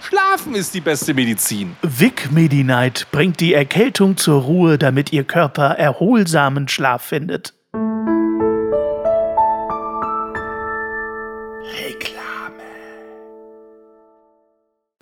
Schlafen ist die beste Medizin. Vic Medi-Night bringt die Erkältung zur Ruhe, damit Ihr Körper erholsamen Schlaf findet.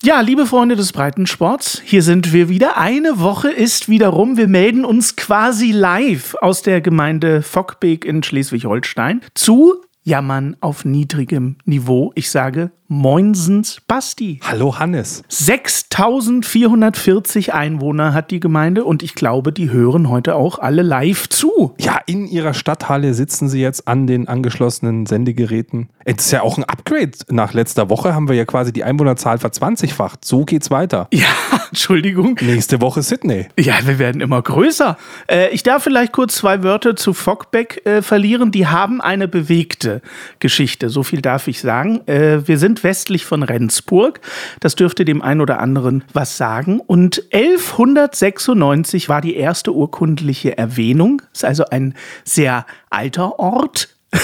Ja, liebe Freunde des Breitensports, hier sind wir wieder. Eine Woche ist wieder rum. Wir melden uns quasi live aus der Gemeinde Fockbeek in Schleswig-Holstein zu Jammern auf niedrigem Niveau. Ich sage Moinsens Basti. Hallo Hannes. 6440 Einwohner hat die Gemeinde und ich glaube, die hören heute auch alle live zu. Ja, in ihrer Stadthalle sitzen sie jetzt an den angeschlossenen Sendegeräten. Es ist ja auch ein Upgrade. Nach letzter Woche haben wir ja quasi die Einwohnerzahl verzwanzigfacht. So geht's weiter. Ja, Entschuldigung. Nächste Woche Sydney. Ja, wir werden immer größer. Äh, ich darf vielleicht kurz zwei Wörter zu Fockbeck äh, verlieren. Die haben eine bewegte Geschichte. So viel darf ich sagen. Äh, wir sind sind westlich von Rendsburg. Das dürfte dem einen oder anderen was sagen. Und 1196 war die erste urkundliche Erwähnung. Ist also ein sehr alter Ort.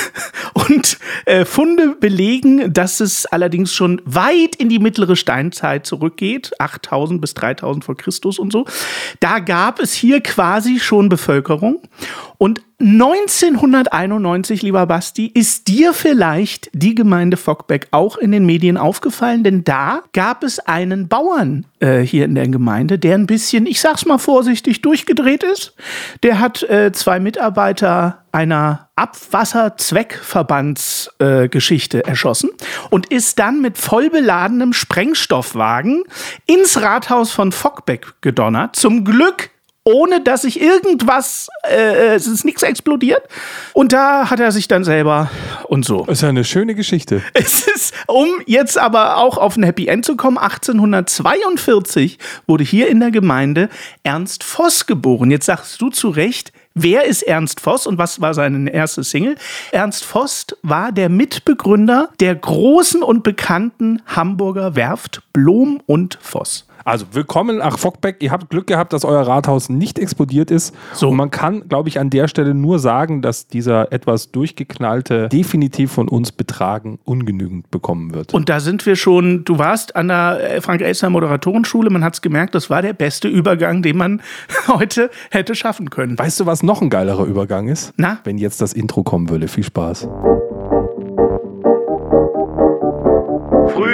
Und äh, Funde belegen, dass es allerdings schon weit in die mittlere Steinzeit zurückgeht, 8000 bis 3000 vor Christus und so. Da gab es hier quasi schon Bevölkerung. Und 1991, lieber Basti, ist dir vielleicht die Gemeinde Fockbeck auch in den Medien aufgefallen? Denn da gab es einen Bauern äh, hier in der Gemeinde, der ein bisschen, ich sag's mal vorsichtig, durchgedreht ist. Der hat äh, zwei Mitarbeiter einer Abwasserzweckverbandsgeschichte äh, erschossen und ist dann mit vollbeladenem Sprengstoffwagen ins Rathaus von Fockbeck gedonnert. Zum Glück ohne dass sich irgendwas, äh, es ist nichts explodiert. Und da hat er sich dann selber und so. Das ist ja eine schöne Geschichte. Es ist, um jetzt aber auch auf ein Happy End zu kommen, 1842 wurde hier in der Gemeinde Ernst Voss geboren. Jetzt sagst du zu Recht, Wer ist Ernst Voss und was war seine erste Single? Ernst Voss war der Mitbegründer der großen und bekannten Hamburger Werft Blom und Voss. Also willkommen nach Fockbeck. Ihr habt Glück gehabt, dass euer Rathaus nicht explodiert ist. So. Und man kann, glaube ich, an der Stelle nur sagen, dass dieser etwas durchgeknallte definitiv von uns betragen ungenügend bekommen wird. Und da sind wir schon, du warst an der Frank-Elster Moderatorenschule, man hat es gemerkt, das war der beste Übergang, den man heute hätte schaffen können. Weißt du, was noch ein geilerer Übergang ist? Na? Wenn jetzt das Intro kommen würde. Viel Spaß.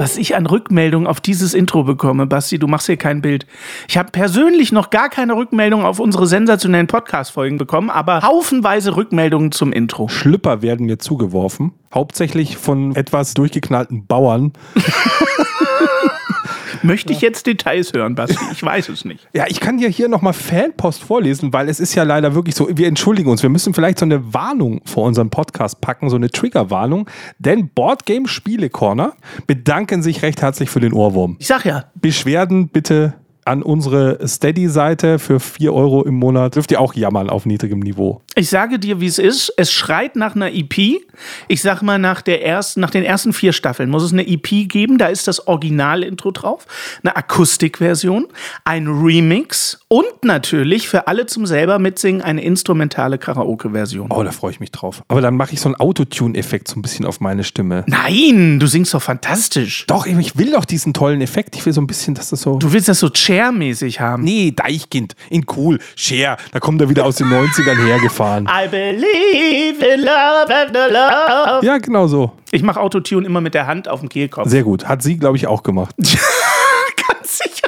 Was ich an Rückmeldungen auf dieses Intro bekomme, Basti, du machst hier kein Bild. Ich habe persönlich noch gar keine Rückmeldung auf unsere sensationellen Podcast-Folgen bekommen, aber haufenweise Rückmeldungen zum Intro. Schlüpper werden mir zugeworfen. Hauptsächlich von etwas durchgeknallten Bauern. Möchte ich jetzt Details hören, Basti? Ich weiß es nicht. Ja, ich kann dir hier nochmal Fanpost vorlesen, weil es ist ja leider wirklich so, wir entschuldigen uns, wir müssen vielleicht so eine Warnung vor unseren Podcast packen, so eine Triggerwarnung, denn Boardgame Spiele Corner bedanken sich recht herzlich für den Ohrwurm. Ich sag ja. Beschwerden bitte an unsere Steady-Seite für 4 Euro im Monat. Dürft ihr auch jammern auf niedrigem Niveau. Ich sage dir, wie es ist. Es schreit nach einer EP. Ich sag mal, nach, der ersten, nach den ersten vier Staffeln muss es eine EP geben. Da ist das Original-Intro drauf, eine Akustikversion, ein Remix und natürlich für alle zum selber mitsingen eine instrumentale Karaoke-Version. Oh, da freue ich mich drauf. Aber dann mache ich so einen Autotune-Effekt so ein bisschen auf meine Stimme. Nein, du singst doch fantastisch. Doch, ich will doch diesen tollen Effekt. Ich will so ein bisschen, dass das so. Du willst das so Cher-mäßig haben. Nee, Deichkind. In cool. Cher. Da kommt er wieder aus den 90ern hergefahren. I believe in love and love. Ja, genau so. Ich mache Autotune immer mit der Hand auf dem Kehlkopf. Sehr gut. Hat sie, glaube ich, auch gemacht. Ganz sicher.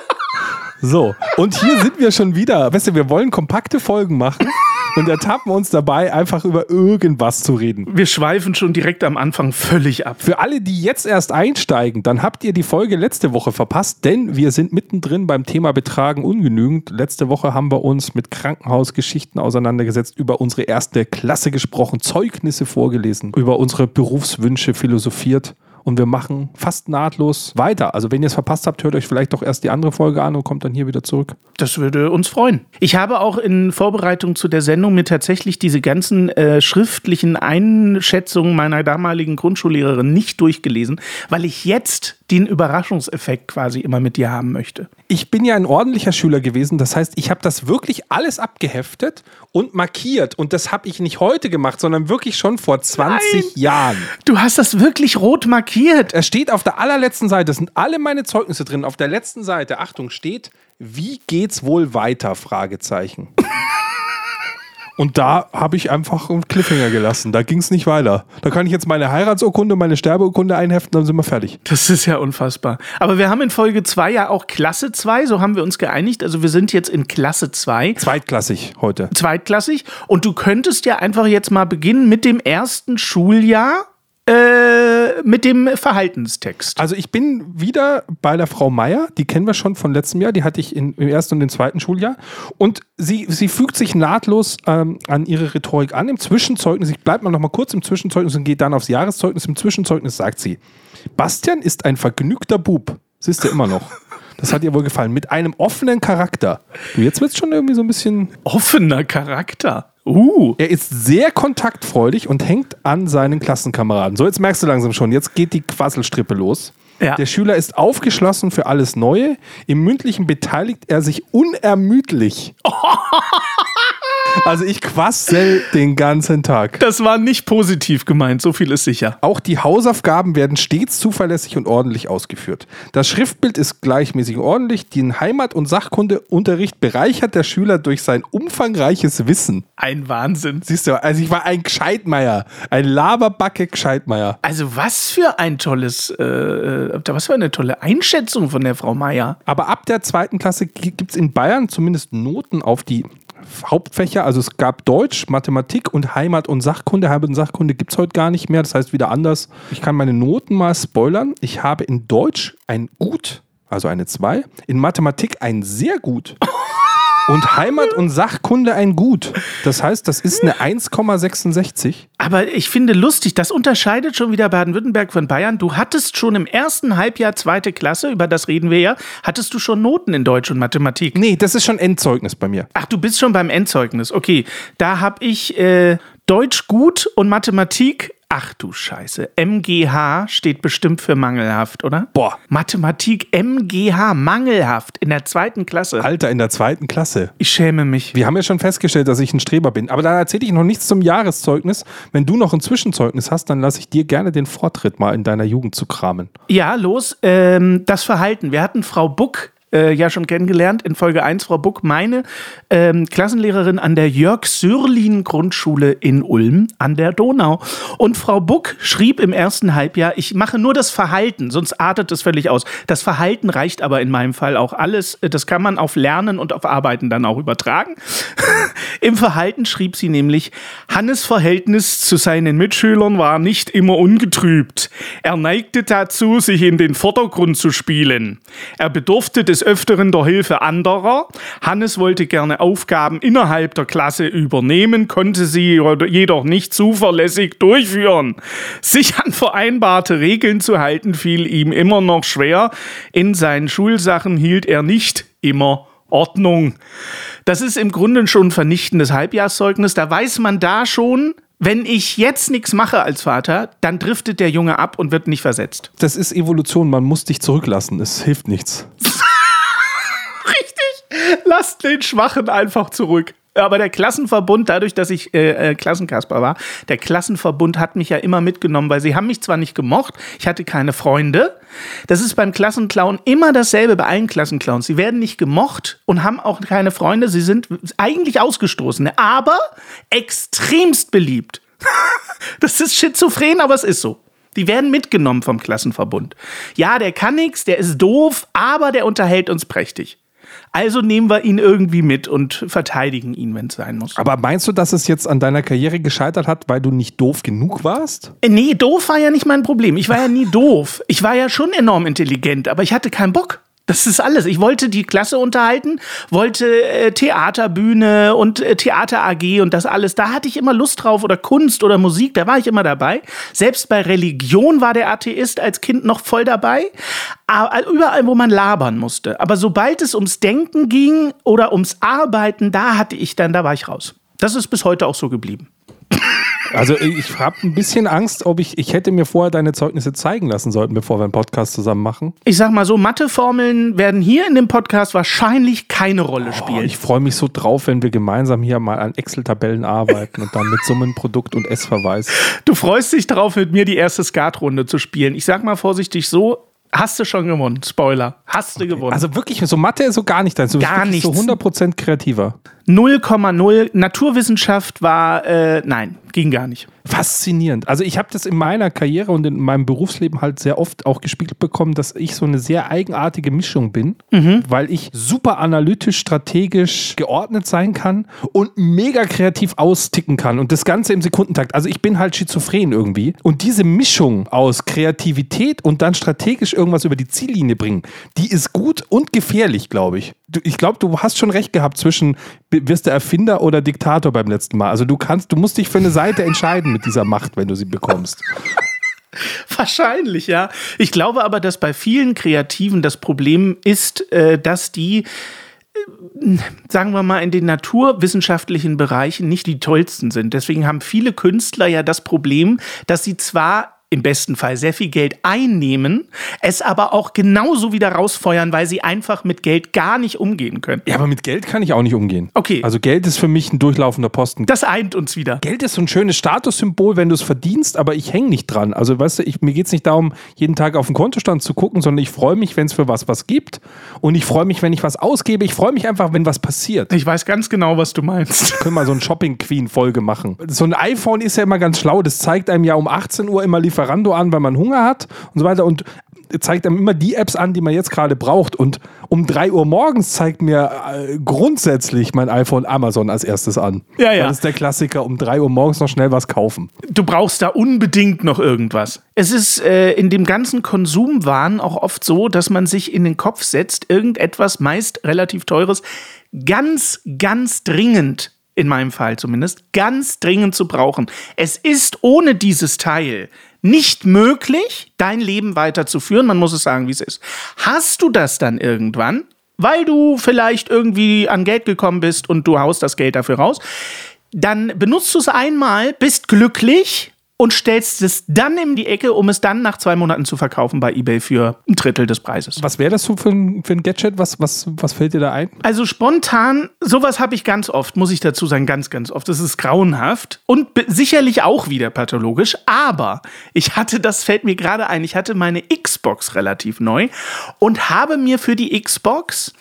So, und hier sind wir schon wieder. Weißt du, wir wollen kompakte Folgen machen und ertappen uns dabei, einfach über irgendwas zu reden. Wir schweifen schon direkt am Anfang völlig ab. Für alle, die jetzt erst einsteigen, dann habt ihr die Folge letzte Woche verpasst, denn wir sind mittendrin beim Thema Betragen ungenügend. Letzte Woche haben wir uns mit Krankenhausgeschichten auseinandergesetzt, über unsere erste Klasse gesprochen, Zeugnisse vorgelesen, über unsere Berufswünsche philosophiert und wir machen fast nahtlos weiter. Also wenn ihr es verpasst habt, hört euch vielleicht doch erst die andere Folge an und kommt dann hier wieder zurück. Das würde uns freuen. Ich habe auch in Vorbereitung zu der Sendung mir tatsächlich diese ganzen äh, schriftlichen Einschätzungen meiner damaligen Grundschullehrerin nicht durchgelesen, weil ich jetzt den Überraschungseffekt quasi immer mit dir haben möchte. Ich bin ja ein ordentlicher Schüler gewesen, das heißt, ich habe das wirklich alles abgeheftet und markiert und das habe ich nicht heute gemacht, sondern wirklich schon vor 20 Nein. Jahren. Du hast das wirklich rot markiert. Es steht auf der allerletzten Seite, das sind alle meine Zeugnisse drin. Auf der letzten Seite, Achtung, steht, wie geht's wohl weiter? Fragezeichen. Und da habe ich einfach einen Cliffhanger gelassen. Da ging es nicht weiter. Da kann ich jetzt meine Heiratsurkunde, meine Sterbeurkunde einheften, dann sind wir fertig. Das ist ja unfassbar. Aber wir haben in Folge 2 ja auch Klasse 2, so haben wir uns geeinigt. Also wir sind jetzt in Klasse 2. Zweitklassig heute. Zweitklassig. Und du könntest ja einfach jetzt mal beginnen mit dem ersten Schuljahr. Äh, mit dem Verhaltenstext. Also ich bin wieder bei der Frau Meier, die kennen wir schon von letztem Jahr, die hatte ich in, im ersten und im zweiten Schuljahr. Und sie, sie fügt sich nahtlos ähm, an ihre Rhetorik an. Im Zwischenzeugnis, ich bleibe mal noch mal kurz im Zwischenzeugnis und gehe dann aufs Jahreszeugnis. Im Zwischenzeugnis sagt sie, Bastian ist ein vergnügter Bub. Siehst du immer noch. Das hat ihr wohl gefallen. Mit einem offenen Charakter. Du, jetzt wird es schon irgendwie so ein bisschen Offener Charakter. Uh. Er ist sehr kontaktfreudig und hängt an seinen Klassenkameraden. So, jetzt merkst du langsam schon, jetzt geht die Quasselstrippe los. Ja. Der Schüler ist aufgeschlossen für alles Neue. Im Mündlichen beteiligt er sich unermüdlich. also ich quassel den ganzen Tag. Das war nicht positiv gemeint, so viel ist sicher. Auch die Hausaufgaben werden stets zuverlässig und ordentlich ausgeführt. Das Schriftbild ist gleichmäßig und ordentlich. Den Heimat- und Sachkundeunterricht bereichert der Schüler durch sein umfangreiches Wissen. Ein Wahnsinn. Siehst du, also ich war ein Gescheitmeier. Ein Laberbacke Gescheitmeier. Also was für ein tolles, äh, äh, was für eine tolle Einschätzung von der Frau Meier. Aber ab der zweiten Klasse gibt es in Bayern zumindest Noten auf die Hauptfächer. Also es gab Deutsch, Mathematik und Heimat und Sachkunde. Heimat und Sachkunde gibt es heute gar nicht mehr. Das heißt wieder anders. Ich kann meine Noten mal spoilern. Ich habe in Deutsch ein Gut, also eine 2. In Mathematik ein sehr gut. Und Heimat und Sachkunde ein Gut. Das heißt, das ist eine 1,66. Aber ich finde lustig, das unterscheidet schon wieder Baden-Württemberg von Bayern. Du hattest schon im ersten Halbjahr zweite Klasse, über das reden wir ja, hattest du schon Noten in Deutsch und Mathematik. Nee, das ist schon Endzeugnis bei mir. Ach, du bist schon beim Endzeugnis. Okay, da habe ich äh, Deutsch gut und Mathematik. Ach du Scheiße. MGH steht bestimmt für mangelhaft, oder? Boah. Mathematik MGH, mangelhaft in der zweiten Klasse. Alter, in der zweiten Klasse. Ich schäme mich. Wir haben ja schon festgestellt, dass ich ein Streber bin. Aber da erzähle ich noch nichts zum Jahreszeugnis. Wenn du noch ein Zwischenzeugnis hast, dann lasse ich dir gerne den Vortritt mal in deiner Jugend zu kramen. Ja, los. Ähm, das Verhalten. Wir hatten Frau Buck äh, ja schon kennengelernt in Folge 1, Frau Buck, meine ähm, Klassenlehrerin an der Jörg-Sürlin-Grundschule in Ulm an der Donau. Und Frau Buck schrieb im ersten Halbjahr, ich mache nur das Verhalten, sonst artet es völlig aus. Das Verhalten reicht aber in meinem Fall auch alles. Das kann man auf Lernen und auf Arbeiten dann auch übertragen. Im Verhalten schrieb sie nämlich, Hannes Verhältnis zu seinen Mitschülern war nicht immer ungetrübt. Er neigte dazu, sich in den Vordergrund zu spielen. Er bedurfte des Öfteren der Hilfe anderer. Hannes wollte gerne Aufgaben innerhalb der Klasse übernehmen, konnte sie jedoch nicht zuverlässig durchführen. Sich an vereinbarte Regeln zu halten, fiel ihm immer noch schwer. In seinen Schulsachen hielt er nicht immer Ordnung. Das ist im Grunde schon ein vernichtendes Halbjahrszeugnis. Da weiß man da schon, wenn ich jetzt nichts mache als Vater, dann driftet der Junge ab und wird nicht versetzt. Das ist Evolution, man muss dich zurücklassen. Es hilft nichts. Lasst den Schwachen einfach zurück. Aber der Klassenverbund, dadurch, dass ich äh, äh, Klassenkasper war, der Klassenverbund hat mich ja immer mitgenommen, weil sie haben mich zwar nicht gemocht, ich hatte keine Freunde. Das ist beim Klassenclown immer dasselbe bei allen Klassenclowns. Sie werden nicht gemocht und haben auch keine Freunde. Sie sind eigentlich Ausgestoßene, aber extremst beliebt. das ist schizophren, aber es ist so. Die werden mitgenommen vom Klassenverbund. Ja, der kann nichts, der ist doof, aber der unterhält uns prächtig. Also nehmen wir ihn irgendwie mit und verteidigen ihn, wenn es sein muss. Aber meinst du, dass es jetzt an deiner Karriere gescheitert hat, weil du nicht doof genug warst? Äh, Nee, doof war ja nicht mein Problem. Ich war ja nie doof. Ich war ja schon enorm intelligent, aber ich hatte keinen Bock. Das ist alles. Ich wollte die Klasse unterhalten, wollte äh, Theaterbühne und äh, Theater AG und das alles. Da hatte ich immer Lust drauf oder Kunst oder Musik, da war ich immer dabei. Selbst bei Religion war der Atheist als Kind noch voll dabei. Aber überall, wo man labern musste. Aber sobald es ums Denken ging oder ums Arbeiten, da hatte ich dann, da war ich raus. Das ist bis heute auch so geblieben. Also ich habe ein bisschen Angst, ob ich, ich hätte mir vorher deine Zeugnisse zeigen lassen sollten, bevor wir einen Podcast zusammen machen. Ich sag mal so, Matheformeln werden hier in dem Podcast wahrscheinlich keine Rolle Oh, spielen. ich freue mich so drauf, wenn wir gemeinsam hier mal an Excel-Tabellen arbeiten und dann mit Summen, Produkt und S-Verweis. Du freust dich darauf, mit mir die erste Skatrunde zu spielen. Ich sag mal vorsichtig so, hast du schon gewonnen. Spoiler. Hast du gewonnen. Also wirklich, so Mathe ist so gar nicht dein. Du bist Gar wirklich so nichts. 100% kreativer. 0,0. Naturwissenschaft war, äh, nein, ging gar nicht. Faszinierend. Also ich habe das in meiner Karriere und in meinem Berufsleben halt sehr oft auch gespiegelt bekommen, dass ich so eine sehr eigenartige Mischung bin, weil ich super analytisch, strategisch geordnet sein kann und mega kreativ austicken kann und das Ganze im Sekundentakt. Also ich bin halt schizophren irgendwie. Und diese Mischung aus Kreativität und dann strategisch irgendwas über die Ziellinie bringen, die ist gut und gefährlich, glaube ich. Ich glaube, du hast schon recht gehabt zwischen wirst du Erfinder oder Diktator beim letzten Mal. Also du kannst, du musst dich für eine Seite entscheiden mit dieser Macht, wenn du sie bekommst. Wahrscheinlich, ja. Ich glaube aber, dass bei vielen Kreativen das Problem ist, äh, dass die, äh, sagen wir mal, in den naturwissenschaftlichen Bereichen nicht die tollsten sind. Deswegen haben viele Künstler ja das Problem, dass sie zwar im besten Fall sehr viel Geld einnehmen, es aber auch genauso wieder rausfeuern, weil sie einfach mit Geld gar nicht umgehen können. Ja, aber mit Geld kann ich auch nicht umgehen. Okay. Also Geld ist für mich ein durchlaufender Posten. Das eint uns wieder. Geld ist so ein schönes Statussymbol, wenn du es verdienst, aber ich hänge nicht dran. Also weißt du, ich, mir geht es nicht darum, jeden Tag auf den Kontostand zu gucken, sondern ich freue mich, wenn es für was was gibt. Und ich freue mich, wenn ich was ausgebe. Ich freue mich einfach, wenn was passiert. Ich weiß ganz genau, was du meinst. können wir so ein Shopping Queen Folge machen. So ein iPhone ist ja immer ganz schlau. Das zeigt einem ja um 18 Uhr immer Lieferando an, weil man Hunger hat und so weiter und zeigt einem immer die Apps an, die man jetzt gerade braucht. Und um 3 Uhr morgens zeigt mir äh, grundsätzlich mein iPhone Amazon als erstes an. Ja, ja. Das ist der Klassiker, um 3 Uhr morgens noch schnell was kaufen. du brauchst da unbedingt noch irgendwas. Es ist äh, in dem ganzen Konsumwahn auch oft so, dass man sich in den Kopf setzt, irgendetwas meist relativ teures ganz, ganz dringend, in meinem Fall zumindest, ganz dringend zu brauchen. Es ist ohne dieses Teil nicht möglich, dein Leben weiterzuführen. Man muss es sagen, wie es ist. Hast du das dann irgendwann, weil du vielleicht irgendwie an Geld gekommen bist und du haust das Geld dafür raus, dann benutzt du es einmal, bist glücklich und stellst es dann in die Ecke, um es dann nach zwei Monaten zu verkaufen bei eBay für ein Drittel des Preises. Was wäre das so für ein, für ein Gadget? Was, was, was fällt dir da ein? Also spontan, sowas habe ich ganz oft, muss ich dazu sagen, ganz, ganz oft. Das ist grauenhaft und sicherlich auch wieder pathologisch. Aber ich hatte, das fällt mir gerade ein, ich hatte meine Xbox relativ neu und habe mir für die Xbox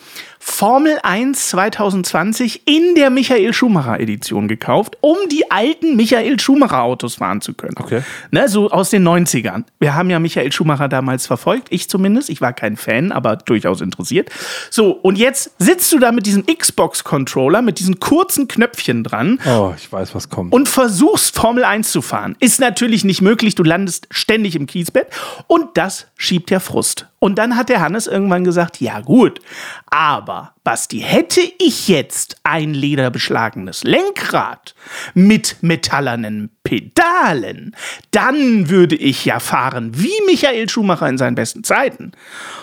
Formel 1 2020 in der Michael Schumacher Edition gekauft, um die alten Michael Schumacher Autos fahren zu können. Okay. Ne, so aus den 90ern. Wir haben ja Michael Schumacher damals verfolgt, ich zumindest. Ich war kein Fan, aber durchaus interessiert. So, und jetzt sitzt du da mit diesem Xbox-Controller, mit diesen kurzen Knöpfchen dran Oh, ich weiß, was kommt. und versuchst Formel 1 zu fahren. Ist natürlich nicht möglich, du landest ständig im Kiesbett und das schiebt ja Frust. Und dann hat der Hannes irgendwann gesagt, ja gut, aber Basti, hätte ich jetzt ein lederbeschlagenes Lenkrad mit metallernen Pedalen, dann würde ich ja fahren wie Michael Schumacher in seinen besten Zeiten.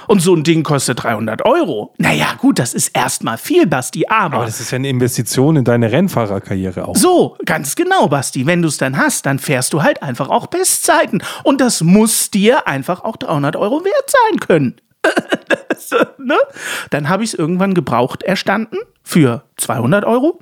Und so ein Ding kostet 300 Euro. Naja gut, das ist erstmal viel, Basti, aber das ist ja eine Investition in deine Rennfahrerkarriere auch. so, ganz genau, Basti. Wenn du es dann hast, dann fährst du halt einfach auch Bestzeiten. Und das muss dir einfach auch 300 Euro wert sein können. Ne? Dann habe ich es irgendwann gebraucht erstanden für 200 Euro.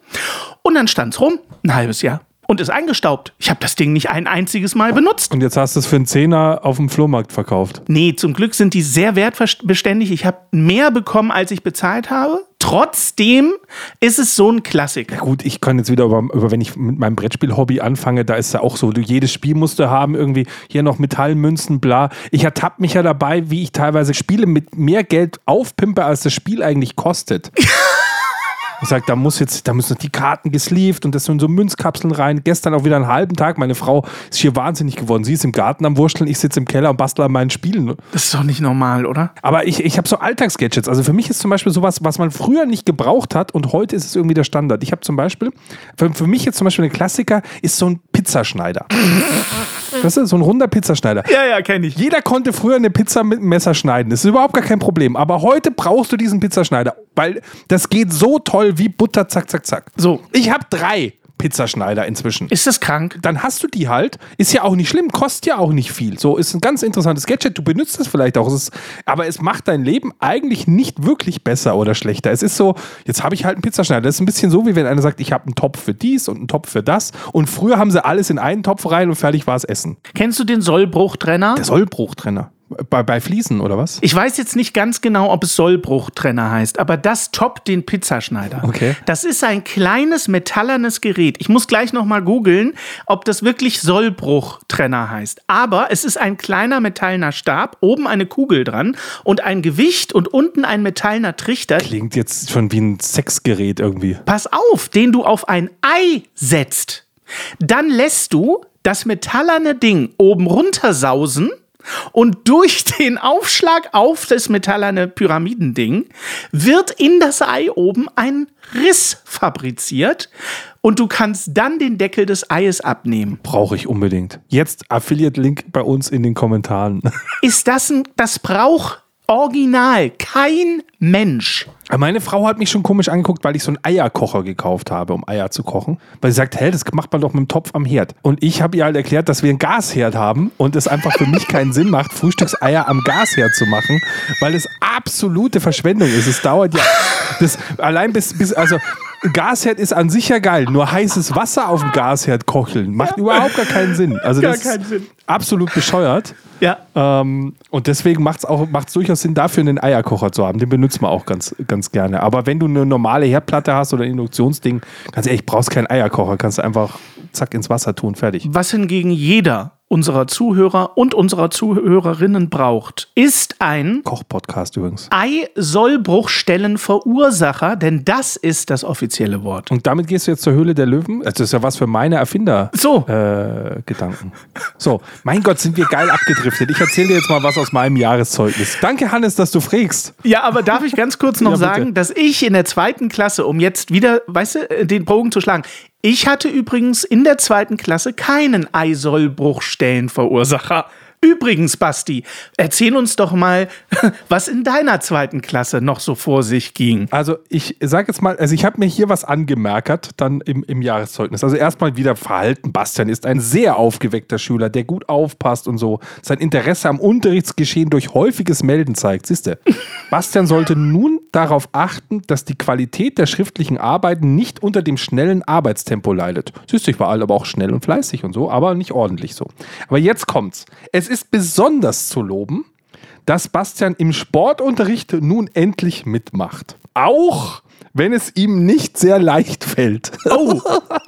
Und dann stand es rum, ein halbes Jahr. Und ist eingestaubt. Ich habe das Ding nicht ein einziges Mal benutzt. Und jetzt hast du es für einen Zehner auf dem Flohmarkt verkauft. Nee, zum Glück sind die sehr wertbeständig. Ich habe mehr bekommen, als ich bezahlt habe. Trotzdem ist es so ein Klassiker. Gut, ich kann jetzt wieder über, über wenn ich mit meinem Brettspiel-Hobby anfange, da ist ja auch so, du, jedes Spiel musst du haben, irgendwie hier noch Metallmünzen, bla. Ich ertappe mich ja dabei, wie ich teilweise Spiele mit mehr Geld aufpimpe, als das Spiel eigentlich kostet. Ich sage, da muss jetzt, da müssen noch die Karten gesleeved und das sind so Münzkapseln rein. Gestern auch wieder einen halben Tag. Meine Frau ist hier wahnsinnig geworden. Sie ist im Garten am Wurschteln, ich sitze im Keller und bastle an meinen Spielen. Das ist doch nicht normal, oder? Aber ich, ich habe so Alltagsgadgets. Also für mich ist zum Beispiel sowas, was man früher nicht gebraucht hat und heute ist es irgendwie der Standard. Ich habe zum Beispiel, für, für mich jetzt zum Beispiel ein Klassiker ist so ein Pizzaschneider. Weißt du, so ein runder Pizzaschneider. Ja, ja, kenne ich. Jeder konnte früher eine Pizza mit einem Messer schneiden. Das ist überhaupt gar kein Problem. Aber heute brauchst du diesen Pizzaschneider, weil das geht so toll wie Butter, zack, zack, zack. So. Ich habe drei Pizzaschneider inzwischen. Ist das krank? Dann hast du die halt. Ist ja auch nicht schlimm, kostet ja auch nicht viel. So ist ein ganz interessantes Gadget. Du benutzt es vielleicht auch. Es ist, aber es macht dein Leben eigentlich nicht wirklich besser oder schlechter. Es ist so, jetzt habe ich halt einen Pizzaschneider. Das ist ein bisschen so, wie wenn einer sagt, ich habe einen Topf für dies und einen Topf für das. Und früher haben sie alles in einen Topf rein und fertig war es Essen. Kennst du den Sollbruchtrenner? Der Sollbruchtrenner. Bei, bei Fliesen oder was? Ich weiß jetzt nicht ganz genau, ob es Sollbruchtrenner heißt, aber das toppt den Pizzaschneider. Okay. Das ist ein kleines metallernes Gerät. Ich muss gleich noch mal googeln, ob das wirklich Sollbruchtrenner heißt. Aber es ist ein kleiner metallener Stab, oben eine Kugel dran und ein Gewicht und unten ein metallener Trichter. Klingt jetzt schon wie ein Sexgerät irgendwie. Pass auf, den du auf ein Ei setzt. Dann lässt du das metallerne Ding oben runtersausen und durch den Aufschlag auf das metallerne Pyramidending wird in das Ei oben ein Riss fabriziert und du kannst dann den Deckel des Eies abnehmen. Brauche ich unbedingt. Jetzt Affiliate-Link bei uns in den Kommentaren. Ist das ein, das braucht original kein Mensch. Meine Frau hat mich schon komisch angeguckt, weil ich so einen Eierkocher gekauft habe, um Eier zu kochen. Weil sie sagt, hä, das macht man doch mit dem Topf am Herd. Und ich habe ihr halt erklärt, dass wir einen Gasherd haben und es einfach für mich keinen Sinn macht, Frühstückseier am Gasherd zu machen, weil es absolute Verschwendung ist. Es dauert ja das allein bis, bis also Gasherd ist an sich ja geil, nur heißes Wasser auf dem Gasherd kocheln macht überhaupt gar keinen Sinn. Also Gar das keinen ist Sinn. absolut bescheuert. Ja. Ähm, und deswegen macht es auch macht's durchaus Sinn, dafür einen Eierkocher zu haben. Den benutzt man auch ganz, ganz gerne. Aber wenn du eine normale Herdplatte hast oder ein Induktionsding, ganz ehrlich, brauchst keinen Eierkocher. Kannst du einfach zack ins Wasser tun, fertig. Was hingegen jeder unserer Zuhörer und unserer Zuhörerinnen braucht, ist ein Kochpodcast übrigens. Ei-Sollbruchstellenverursacher, denn das ist das offizielle Wort. Und damit gehst du jetzt zur Höhle der Löwen? Das ist ja was für meine Erfinder. So. Äh, Gedanken. So, mein Gott, sind wir geil abgedriftet. Ich erzähle dir jetzt mal was aus meinem Jahreszeugnis. Danke, Hannes, dass du fragst. Ja, aber darf ich ganz kurz noch Ja, sagen, dass ich in der zweiten Klasse, um jetzt wieder, weißt du, den Bogen zu schlagen, ich hatte übrigens in der zweiten Klasse keinen Eisollbruchstellenverursacher. Übrigens, Basti, erzähl uns doch mal, was in deiner zweiten Klasse noch so vor sich ging. Also ich sage jetzt mal, also ich habe mir hier was angemerkt, dann im, im Jahreszeugnis. Also erstmal wieder Verhalten. Bastian ist ein sehr aufgeweckter Schüler, der gut aufpasst und so. Sein Interesse am Unterrichtsgeschehen durch häufiges Melden zeigt. Siehst du? Bastian sollte nun darauf achten, dass die Qualität der schriftlichen Arbeiten nicht unter dem schnellen Arbeitstempo leidet. Siehst du, ich war aber auch schnell und fleißig und so, aber nicht ordentlich so. Aber jetzt kommt's. Es ist besonders zu loben, dass Bastian im Sportunterricht nun endlich mitmacht. Auch wenn es ihm nicht sehr leicht fällt. Oh,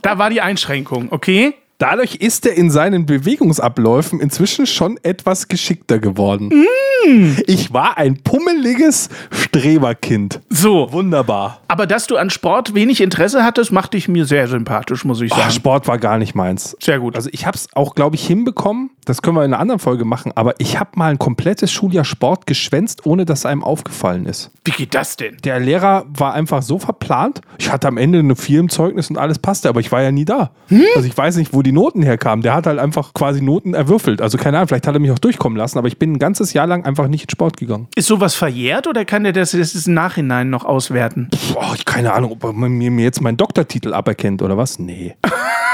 da war die Einschränkung, okay? Dadurch ist er in seinen Bewegungsabläufen inzwischen schon etwas geschickter geworden. Ich war ein pummeliges Streberkind. So, Wunderbar. aber dass du an Sport wenig Interesse hattest, macht dich mir sehr sympathisch, muss ich sagen. Sport war gar nicht meins. Sehr gut. Also ich habe es auch, glaube ich, hinbekommen. Das können wir in einer anderen Folge machen. Aber ich habe mal ein komplettes Schuljahr Sport geschwänzt, ohne dass einem aufgefallen ist. Wie geht das denn? Der Lehrer war einfach so verplant. Ich hatte am Ende eine 4 im Zeugnis und alles passte, aber ich war ja nie da. Also ich weiß nicht, wo die Noten herkamen. Der hat halt einfach quasi Noten erwürfelt. Also keine Ahnung, vielleicht hat er mich auch durchkommen lassen, aber ich bin ein ganzes Jahr lang einfach nicht in Sport gegangen. Ist sowas verjährt oder kann der das, das im Nachhinein noch auswerten? Boah, ich keine Ahnung, ob er mir, mir jetzt meinen Doktortitel aberkennt oder was? Nee.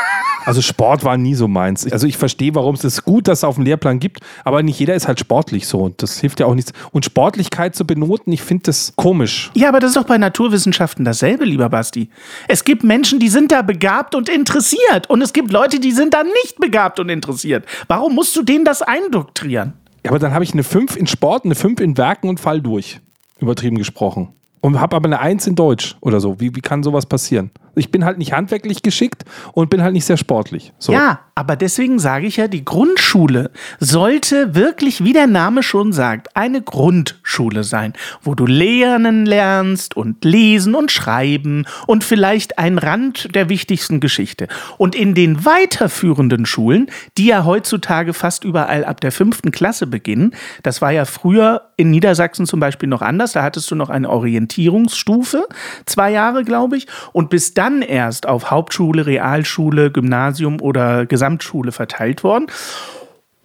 Also Sport war nie so meins. Also ich verstehe, warum es ist gut, dass es auf dem Lehrplan gibt, aber nicht jeder ist halt sportlich so und das hilft ja auch nichts. Und Sportlichkeit zu benoten, ich finde das komisch. Ja, aber das ist doch bei Naturwissenschaften dasselbe, lieber Basti. Es gibt Menschen, die sind da begabt und interessiert und es gibt Leute, die sind da nicht begabt und interessiert. Warum musst du denen das eindoktrieren? Ja, aber dann habe ich eine 5 in Sport, eine 5 in Werken und fall durch. Übertrieben gesprochen. Und habe aber eine 1 in Deutsch oder so. Wie, wie kann sowas passieren? Ich bin halt nicht handwerklich geschickt und bin halt nicht sehr sportlich. So. Ja, aber deswegen sage ich ja, die Grundschule sollte wirklich, wie der Name schon sagt, eine Grundschule sein, wo du lernen lernst und lesen und schreiben und vielleicht ein Rand der wichtigsten Geschichte. Und in den weiterführenden Schulen, die ja heutzutage fast überall ab der fünften Klasse beginnen, das war ja früher in Niedersachsen zum Beispiel noch anders, da hattest du noch eine Orientierungsstufe, zwei Jahre, glaube ich, und bis dann erst auf Hauptschule, Realschule, Gymnasium oder Gesamtschule verteilt worden.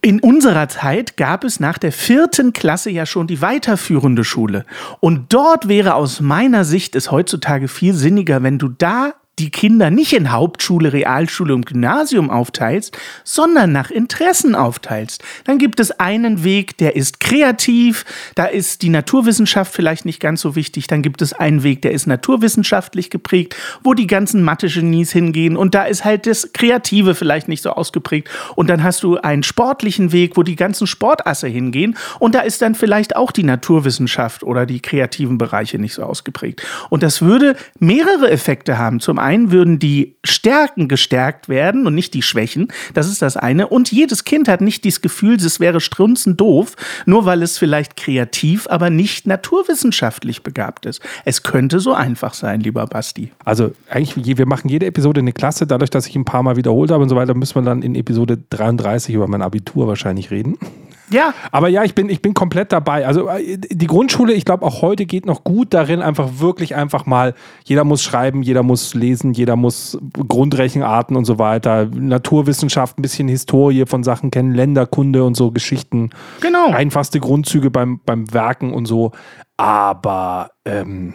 In unserer Zeit gab es nach der vierten Klasse ja schon die weiterführende Schule. Und dort wäre aus meiner Sicht es heutzutage viel sinniger, wenn du da die Kinder nicht in Hauptschule, Realschule und Gymnasium aufteilst, sondern nach Interessen aufteilst. Dann gibt es einen Weg, der ist kreativ, da ist die Naturwissenschaft vielleicht nicht ganz so wichtig, dann gibt es einen Weg, der ist naturwissenschaftlich geprägt, wo die ganzen Mathe-Genies hingehen und da ist halt das Kreative vielleicht nicht so ausgeprägt und dann hast du einen sportlichen Weg, wo die ganzen Sportasse hingehen und da ist dann vielleicht auch die Naturwissenschaft oder die kreativen Bereiche nicht so ausgeprägt. Und das würde mehrere Effekte haben. Zum einen würden die Stärken gestärkt werden und nicht die Schwächen. Das ist das eine. Und jedes Kind hat nicht das Gefühl, es wäre strunzend doof, nur weil es vielleicht kreativ, aber nicht naturwissenschaftlich begabt ist. Es könnte so einfach sein, lieber Basti. Also eigentlich, wir machen jede Episode eine Klasse. Dadurch, dass ich ein paar Mal wiederholt habe und so weiter, müssen wir dann in Episode 33 über mein Abitur wahrscheinlich reden. Ja. Aber ja, ich bin, ich bin komplett dabei. Also äh, die Grundschule, ich glaube, auch heute geht noch gut darin, einfach wirklich einfach mal, jeder muss schreiben, jeder muss lesen, jeder muss Grundrechenarten und so weiter, Naturwissenschaft, ein bisschen Historie von Sachen kennen, Länderkunde und so Geschichten. Genau. Einfachste Grundzüge beim, beim Werken und so. Aber ähm,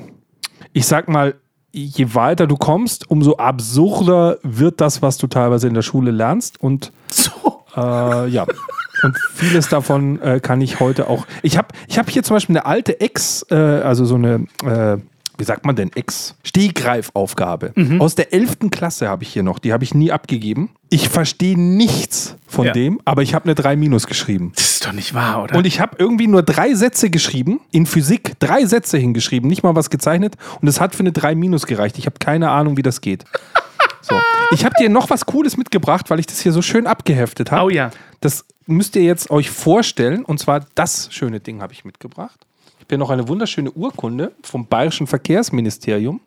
ich sag mal, je weiter du kommst, umso absurder wird das, was du teilweise in der Schule lernst. Und So. äh, ja. Und vieles davon äh, kann ich heute auch. Ich habe ich hab hier zum Beispiel eine alte Ex, äh, also so eine, äh, wie sagt man denn, Ex-Stehgreifaufgabe. Aus der 11. Klasse habe ich hier noch. Die habe ich nie abgegeben. Ich verstehe nichts von Ja. dem, aber ich habe eine 3 minus geschrieben. Das ist doch nicht wahr, oder? Und ich habe irgendwie nur drei Sätze geschrieben, in Physik drei Sätze hingeschrieben, nicht mal was gezeichnet. Und es hat für eine 3 minus gereicht. Ich habe keine Ahnung, wie das geht. So. Ich habe dir noch was Cooles mitgebracht, weil ich das hier so schön abgeheftet habe. Oh ja. Das müsst ihr jetzt euch vorstellen. Und zwar das schöne Ding habe ich mitgebracht. Ich habe hier noch eine wunderschöne Urkunde vom Bayerischen Verkehrsministerium.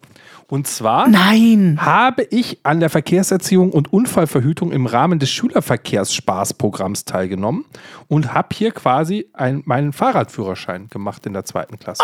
Und zwar Nein. habe ich an der Verkehrserziehung und Unfallverhütung im Rahmen des Schülerverkehrsspaßprogramms teilgenommen und habe hier quasi ein, meinen Fahrradführerschein gemacht in der zweiten Klasse.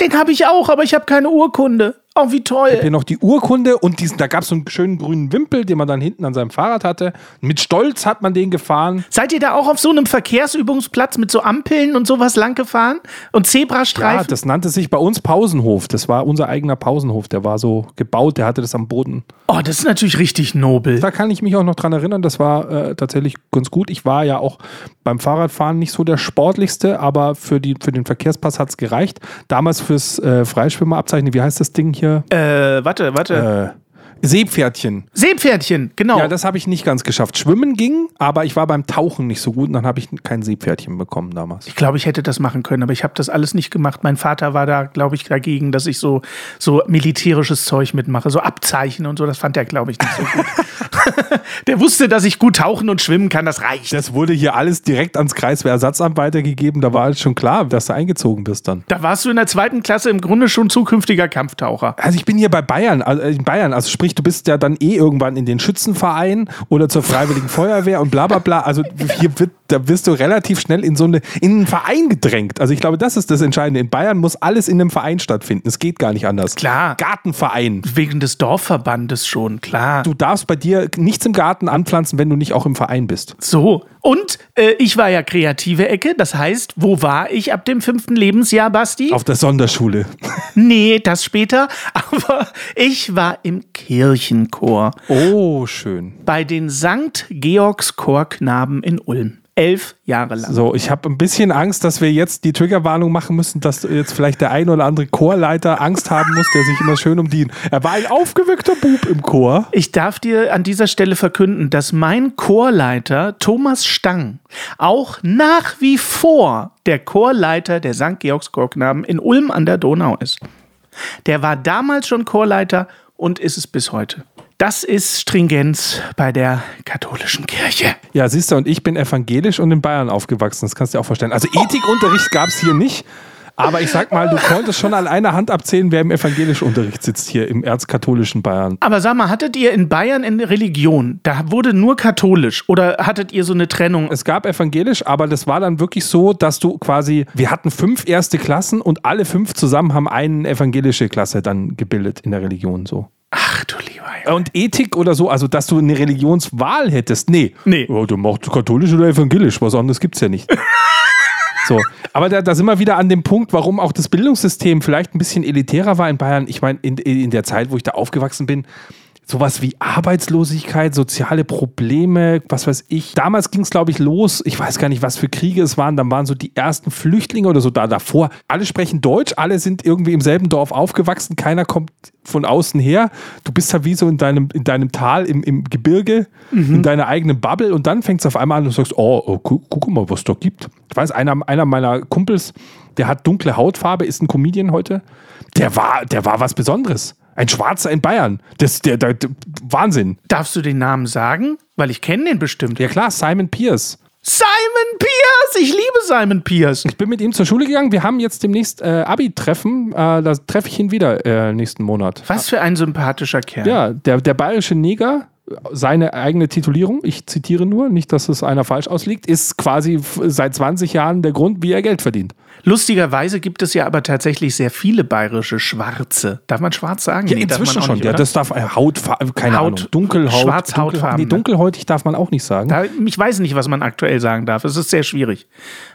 Den habe ich auch, aber ich habe keine Urkunde. Oh, wie toll. Hier noch die Urkunde und diesen, da gab es so einen schönen grünen Wimpel, den man dann hinten an seinem Fahrrad hatte. Mit Stolz hat man den gefahren. Seid ihr da auch auf so einem Verkehrsübungsplatz mit so Ampeln und sowas lang gefahren? Und Ja, Zebrastreifen? das nannte sich bei uns Pausenhof. Das war unser eigener Pausenhof. Der war so gebaut, der hatte das am Boden. oh, das ist natürlich richtig nobel. Da kann ich mich auch noch dran erinnern, das war äh, tatsächlich ganz gut. Ich war ja auch beim Fahrradfahren nicht so der sportlichste, aber für, die, für den Verkehrspass hat es gereicht. Damals fürs äh, Freischwimmerabzeichnen, wie heißt das Ding hier? Äh, warte, warte. Äh, Seepferdchen. Seepferdchen, genau. Ja, das habe ich nicht ganz geschafft. Schwimmen ging, aber ich war beim Tauchen nicht so gut und dann habe ich kein Seepferdchen bekommen damals. ich glaube, ich hätte das machen können, aber ich habe das alles nicht gemacht. Mein Vater war da, glaube ich, dagegen, dass ich so, so militärisches Zeug mitmache, so Abzeichen und so. Das fand er, glaube ich, nicht so gut. Der wusste, dass ich gut tauchen und schwimmen kann, das reicht. Das wurde hier alles direkt ans Kreiswehrersatzamt weitergegeben. Da war halt schon klar, dass du eingezogen bist dann. Da warst du in der zweiten Klasse im Grunde schon zukünftiger Kampftaucher. Also ich bin hier bei Bayern, also in Bayern, also sprich, du bist ja dann eh irgendwann in den Schützenverein oder zur Freiwilligen Feuerwehr und bla bla bla. Also hier wird, da wirst du relativ schnell in so eine, in einen Verein gedrängt. Also ich glaube, das ist das Entscheidende. In Bayern muss alles in einem Verein stattfinden. Es geht gar nicht anders. Klar. Gartenverein. Wegen des Dorfverbandes schon, klar. Du darfst bei dir nichts im Garten anpflanzen, wenn du nicht auch im Verein bist. So. Und äh, ich war ja kreative Ecke, das heißt, wo war ich ab dem fünften Lebensjahr, Basti? Auf der Sonderschule. Nee, das später. Aber ich war im Kirchenchor Oh, schön. bei den St. Georgs Chorknaben in Ulm. Elf Jahre lang. So, ich habe ein bisschen Angst, dass wir jetzt die Triggerwarnung machen müssen, dass jetzt vielleicht der ein oder andere Chorleiter Angst haben muss, der sich immer schön um die. Er war ein aufgeweckter Bub im Chor. Ich darf dir an dieser Stelle verkünden, dass mein Chorleiter Thomas Stang auch nach wie vor der Chorleiter der St. Georgs Chorknaben in Ulm an der Donau ist. Der war damals schon Chorleiter und ist es bis heute. Das ist Stringenz bei der katholischen Kirche. Ja, siehst du, und ich bin evangelisch und in Bayern aufgewachsen. Das kannst du dir auch vorstellen. Also Ethikunterricht gab es hier nicht. Aber ich sag mal, du konntest schon an einer Hand abzählen, wer im evangelischen Unterricht sitzt hier im erzkatholischen Bayern. Aber sag mal, hattet ihr in Bayern eine Religion? Da wurde nur katholisch oder hattet ihr so eine Trennung? Es gab evangelisch, aber das war dann wirklich so, dass du quasi, wir hatten fünf erste Klassen und alle fünf zusammen haben eine evangelische Klasse dann gebildet in der Religion so. Ach du lieber Junge. Und Ethik oder so, also dass du eine Religionswahl hättest, nee. Nee. Ja, du machst katholisch oder evangelisch, was anderes gibt's ja nicht. So, aber da, da sind wir wieder an dem Punkt, warum auch das Bildungssystem vielleicht ein bisschen elitärer war in Bayern. Ich meine, in, in der Zeit, wo ich da aufgewachsen bin, sowas wie Arbeitslosigkeit, soziale Probleme, was weiß ich. Damals ging es, glaube ich, los. Ich weiß gar nicht, was für Kriege es waren. Dann waren so die ersten Flüchtlinge oder so da davor. Alle sprechen Deutsch, alle sind irgendwie im selben Dorf aufgewachsen. Keiner kommt von außen her. Du bist halt wie so in deinem, in deinem Tal, im, im Gebirge, in deiner eigenen Bubble. Und dann fängt es auf einmal an und du sagst, oh, oh gu guck mal, was es da gibt. Ich weiß, einer, einer meiner Kumpels, der hat dunkle Hautfarbe, ist ein Comedian heute. Der war, der war was Besonderes. Ein Schwarzer in Bayern. Das, der, der, der, Wahnsinn. Darfst du den Namen sagen? Weil ich kenne den bestimmt. Ja klar, Simon Pierce. Simon Pierce! Ich liebe Simon Pierce. Ich bin mit ihm zur Schule gegangen. Wir haben jetzt demnächst äh, Abi-Treffen. Äh, da treffe ich ihn wieder äh, nächsten Monat. Was für ein sympathischer Kerl. Ja, der, der bayerische Neger, seine eigene Titulierung, ich zitiere nur, nicht, dass es einer falsch auslegt, ist quasi seit 20 Jahren der Grund, wie er Geld verdient. Lustigerweise gibt es ja aber tatsächlich sehr viele bayerische Schwarze. Darf man schwarz sagen? Ja, Nee, darf man inzwischen auch schon. nicht, ja, das darf äh, Hautfarbe, keine Haut- Ahnung. Dunkelhaut. Schwarzhautfarben, Dunkel, nee, ne? dunkelhäutig darf man auch nicht sagen. Da, ich weiß nicht, was man aktuell sagen darf. Es ist sehr schwierig.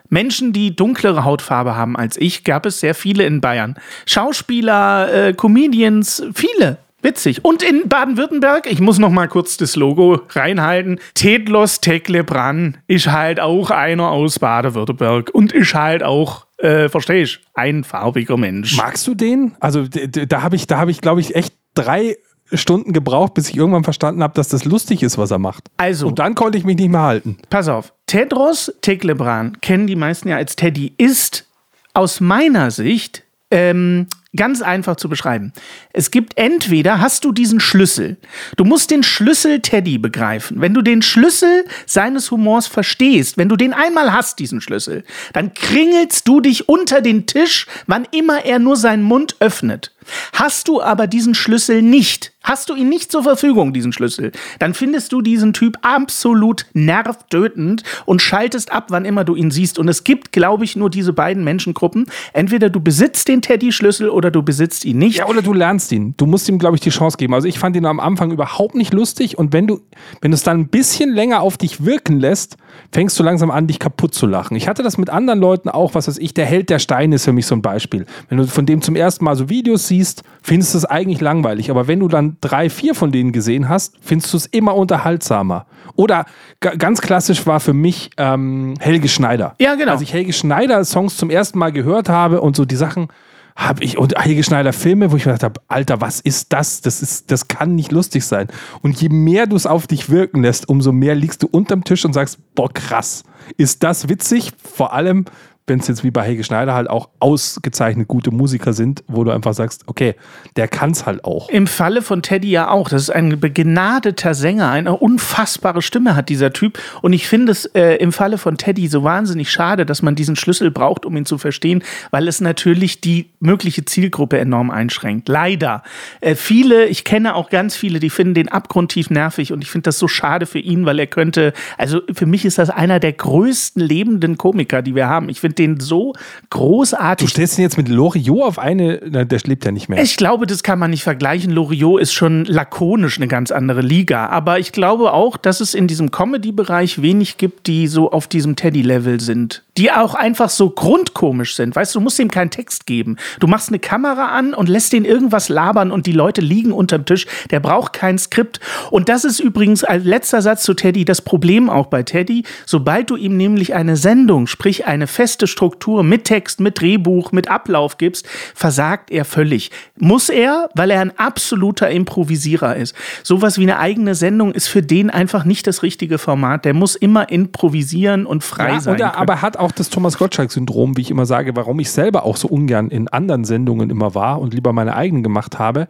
Menschen, die dunklere Hautfarbe haben als ich, gab es sehr viele in Bayern. Schauspieler, äh, Comedians, viele. Witzig. Und in Baden-Württemberg, ich muss noch mal kurz das Logo reinhalten. Tedlos Teklebran ist halt auch einer aus Baden-Württemberg und ist halt auch, äh, verstehe ich, ein farbiger Mensch. Magst du den? Also da habe ich, da habe ich, glaube ich, echt drei Stunden gebraucht, bis ich irgendwann verstanden habe, dass das lustig ist, was er macht. Also, Und dann konnte ich mich nicht mehr halten. Pass auf, Tedros Teklebran, kennen die meisten ja als Teddy, ist aus meiner Sicht ähm, ganz einfach zu beschreiben. Es gibt entweder, hast du diesen Schlüssel, du musst den Schlüssel Teddy begreifen. Wenn du den Schlüssel seines Humors verstehst, wenn du den einmal hast, diesen Schlüssel, dann kringelst du dich unter den Tisch, wann immer er nur seinen Mund öffnet. Hast du aber diesen Schlüssel nicht, hast du ihn nicht zur Verfügung, diesen Schlüssel, dann findest du diesen Typ absolut nervtötend und schaltest ab, wann immer du ihn siehst. Und es gibt, glaube ich, nur diese beiden Menschengruppen. Entweder du besitzt den Teddy-Schlüssel oder du besitzt ihn nicht. Ja, oder du lernst ihn. Du musst ihm, glaube ich, die Chance geben. Also ich fand ihn am Anfang überhaupt nicht lustig und wenn du, wenn du es dann ein bisschen länger auf dich wirken lässt, fängst du langsam an, dich kaputt zu lachen. Ich hatte das mit anderen Leuten auch, was weiß ich, der Held der Steine ist für mich so ein Beispiel. Wenn du von dem zum ersten Mal so Videos siehst, findest du es eigentlich langweilig. Aber wenn du dann drei, vier von denen gesehen hast, findest du es immer unterhaltsamer. Oder ga- ganz klassisch war für mich ähm, Helge Schneider. Ja, genau. Als ich Helge Schneider Songs zum ersten Mal gehört habe und so die Sachen habe ich und Helge Schneider Filme, wo ich mir gedacht habe, Alter, was ist das? Das ist das kann nicht lustig sein. Und je mehr du es auf dich wirken lässt, umso mehr liegst du unterm Tisch und sagst, boah, krass. Ist das witzig? Vor allem wenn es jetzt wie bei Helge Schneider halt auch ausgezeichnet gute Musiker sind, wo du einfach sagst, okay, der kann es halt auch. Im Falle von Teddy ja auch. Das ist ein begnadeter Sänger, eine unfassbare Stimme hat dieser Typ. Und ich finde es äh, im Falle von Teddy so wahnsinnig schade, dass man diesen Schlüssel braucht, um ihn zu verstehen, weil es natürlich die mögliche Zielgruppe enorm einschränkt. Leider. Äh, viele, ich kenne auch ganz viele, die finden den abgrundtief nervig und ich finde das so schade für ihn, weil er könnte, also für mich ist das einer der größten lebenden Komiker, die wir haben. Ich finde den so großartig. Du stellst ihn jetzt mit Loriot auf eine, na, der lebt ja nicht mehr. Ich glaube, das kann man nicht vergleichen. Loriot ist schon lakonisch eine ganz andere Liga. Aber ich glaube auch, dass es in diesem Comedy-Bereich wenig gibt, die so auf diesem Teddy-Level sind. Die auch einfach so grundkomisch sind. Weißt du, du musst ihm keinen Text geben. Du machst eine Kamera an und lässt den irgendwas labern und die Leute liegen unterm Tisch. Der braucht kein Skript. Und das ist übrigens als letzter Satz zu Teddy das Problem auch bei Teddy. Sobald du ihm nämlich eine Sendung, sprich eine feste Struktur mit Text, mit Drehbuch, mit Ablauf gibst, versagt er völlig. Muss er, weil er ein absoluter Improvisierer ist. Sowas wie eine eigene Sendung ist für den einfach nicht das richtige Format. Der muss immer improvisieren und frei Ja, sein. er können. aber hat auch das Thomas Gottschalk-Syndrom, wie ich immer sage, warum ich selber auch so ungern in anderen Sendungen immer war und lieber meine eigenen gemacht habe.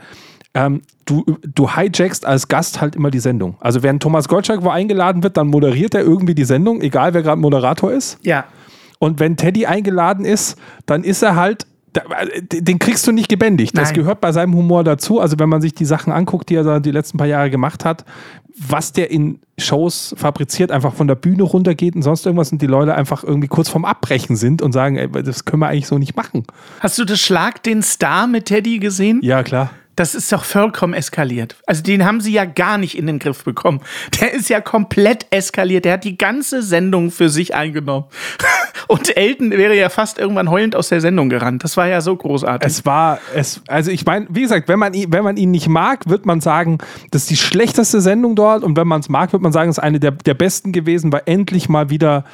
Ähm, du, du hijackst als Gast halt immer die Sendung. Also wenn Thomas Gottschalk wo eingeladen wird, dann moderiert er irgendwie die Sendung, egal wer gerade Moderator ist. ja. Und wenn Teddy eingeladen ist, dann ist er halt, den kriegst du nicht gebändigt. Das Nein. gehört bei seinem Humor dazu. Also wenn man sich die Sachen anguckt, die er da die letzten paar Jahre gemacht hat, was der in Shows fabriziert, einfach von der Bühne runtergeht und sonst irgendwas und die Leute einfach irgendwie kurz vorm Abbrechen sind und sagen, ey, das können wir eigentlich so nicht machen. Hast du das Schlag den Star mit Teddy gesehen? Ja, klar. Das ist doch vollkommen eskaliert. Also den haben sie ja gar nicht in den Griff bekommen. Der ist ja komplett eskaliert. Der hat die ganze Sendung für sich eingenommen. Und Elton wäre ja fast irgendwann heulend aus der Sendung gerannt. Das war ja so großartig. Es war, es, also ich meine, wie gesagt, wenn man, ihn, wenn man ihn nicht mag, wird man sagen, das ist die schlechteste Sendung dort und wenn man es mag, wird man sagen, es ist eine der, der besten gewesen, weil endlich mal wieder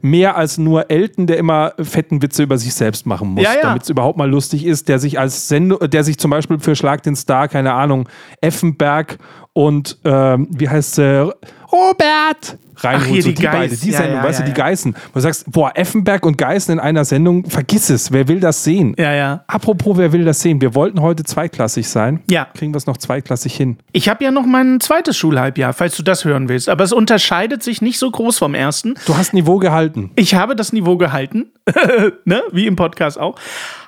mehr als nur Elton, der immer fetten Witze über sich selbst machen muss, Ja, ja. damit es überhaupt mal lustig ist, der sich als Sendung, der sich zum Beispiel für Schlag den Star, keine Ahnung, Effenberg und ähm, wie heißt sie? Robert! Reinholt, Ach, hier so die die beide, die Ja, Sendung, ja, weißt ja, du, die. Geißen. Wo du sagst, boah, Effenberg und Geißen in einer Sendung, vergiss es, wer will das sehen? ja, ja. Apropos, wer will das sehen? Wir wollten heute zweiklassig sein. Ja. Kriegen wir es noch zweiklassig hin? Ich habe ja noch mein zweites Schulhalbjahr, falls du das hören willst. Aber es unterscheidet sich nicht so groß vom ersten. Du hast Niveau gehalten. Ich habe das Niveau gehalten, ne? wie im Podcast auch.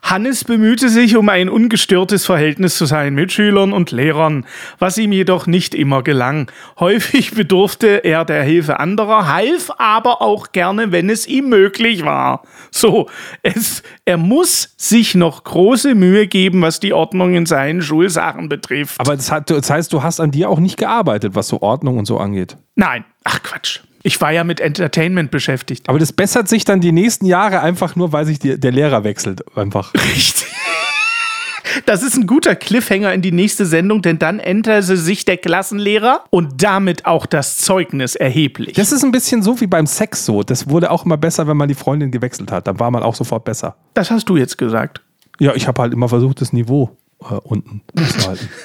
Hannes bemühte sich um ein ungestörtes Verhältnis zu seinen Mitschülern und Lehrern, was ihm jedoch nicht immer gelang. Häufig bedurfte er der Hilfe anderer, half aber auch gerne, wenn es ihm möglich war. So, es, er muss sich noch große Mühe geben, was die Ordnung in seinen Schulsachen betrifft. Aber das, hat, das heißt, du hast an dir auch nicht gearbeitet, was so Ordnung und so angeht. Nein, ach Quatsch. Ich war ja mit Entertainment beschäftigt. Aber das bessert sich dann die nächsten Jahre einfach nur, weil sich die, der Lehrer wechselt. Einfach. Richtig. Das ist ein guter Cliffhanger in die nächste Sendung, denn dann änderte sich der Klassenlehrer und damit auch das Zeugnis erheblich. Das ist ein bisschen so wie beim Sex so. Das wurde auch immer besser, wenn man die Freundin gewechselt hat. Dann war man auch sofort besser. Das hast du jetzt gesagt. Ja, ich habe halt immer versucht, das Niveau äh, unten zu halten.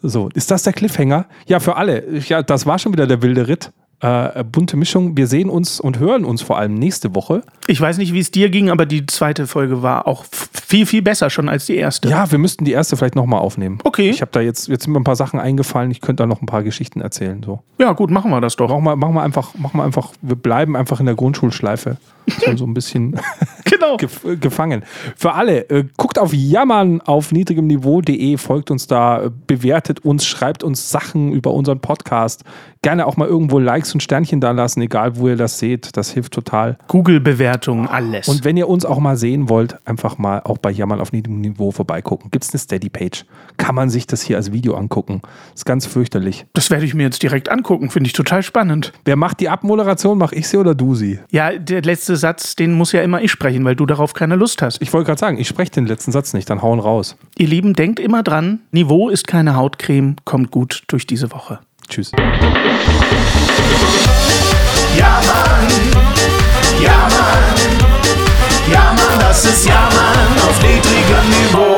So, ist das der Cliffhanger? Ja, für alle. Ja, das war schon wieder der wilde Ritt. Äh, bunte Mischung. Wir sehen uns und hören uns vor allem nächste Woche. Ich weiß nicht, wie es dir ging, aber die zweite Folge war auch viel, viel besser schon als die erste. Ja, wir müssten die erste vielleicht nochmal aufnehmen. Okay. Ich habe da jetzt, jetzt sind mir ein paar Sachen eingefallen. Ich könnte da noch ein paar Geschichten erzählen. So. Ja, gut, machen wir das doch. Machen wir, machen wir einfach, machen wir einfach, wir bleiben einfach in der Grundschulschleife. So, so ein bisschen Genau. gef gefangen. Für alle, äh, guckt auf jammern auf niedrigem Niveau.de, folgt uns da, äh, bewertet uns, schreibt uns Sachen über unseren Podcast. Gerne auch mal irgendwo Likes und Sternchen da lassen, egal wo ihr das seht. Das hilft total. Google-Bewertungen, alles. Und wenn ihr uns auch mal sehen wollt, einfach mal auch bei Jammern auf niedrigem Niveau vorbeigucken. Gibt es eine Steady-Page? Kann man sich das hier als Video angucken? Ist ganz fürchterlich. das werde ich mir jetzt direkt angucken, finde ich total spannend. Wer macht die Abmoderation? Mach ich sie oder du sie? Ja, der letzte Satz, den muss ja immer ich sprechen, weil du darauf keine Lust hast. Ich wollte gerade sagen, ich spreche den letzten Satz nicht, dann hauen raus. Ihr Lieben, denkt immer dran, Niveau ist keine Hautcreme, kommt gut durch diese Woche. Tschüss. Ja, Mann. Ja, Mann. Ja, Mann, das ist Ja, Mann auf niedrigem Niveau.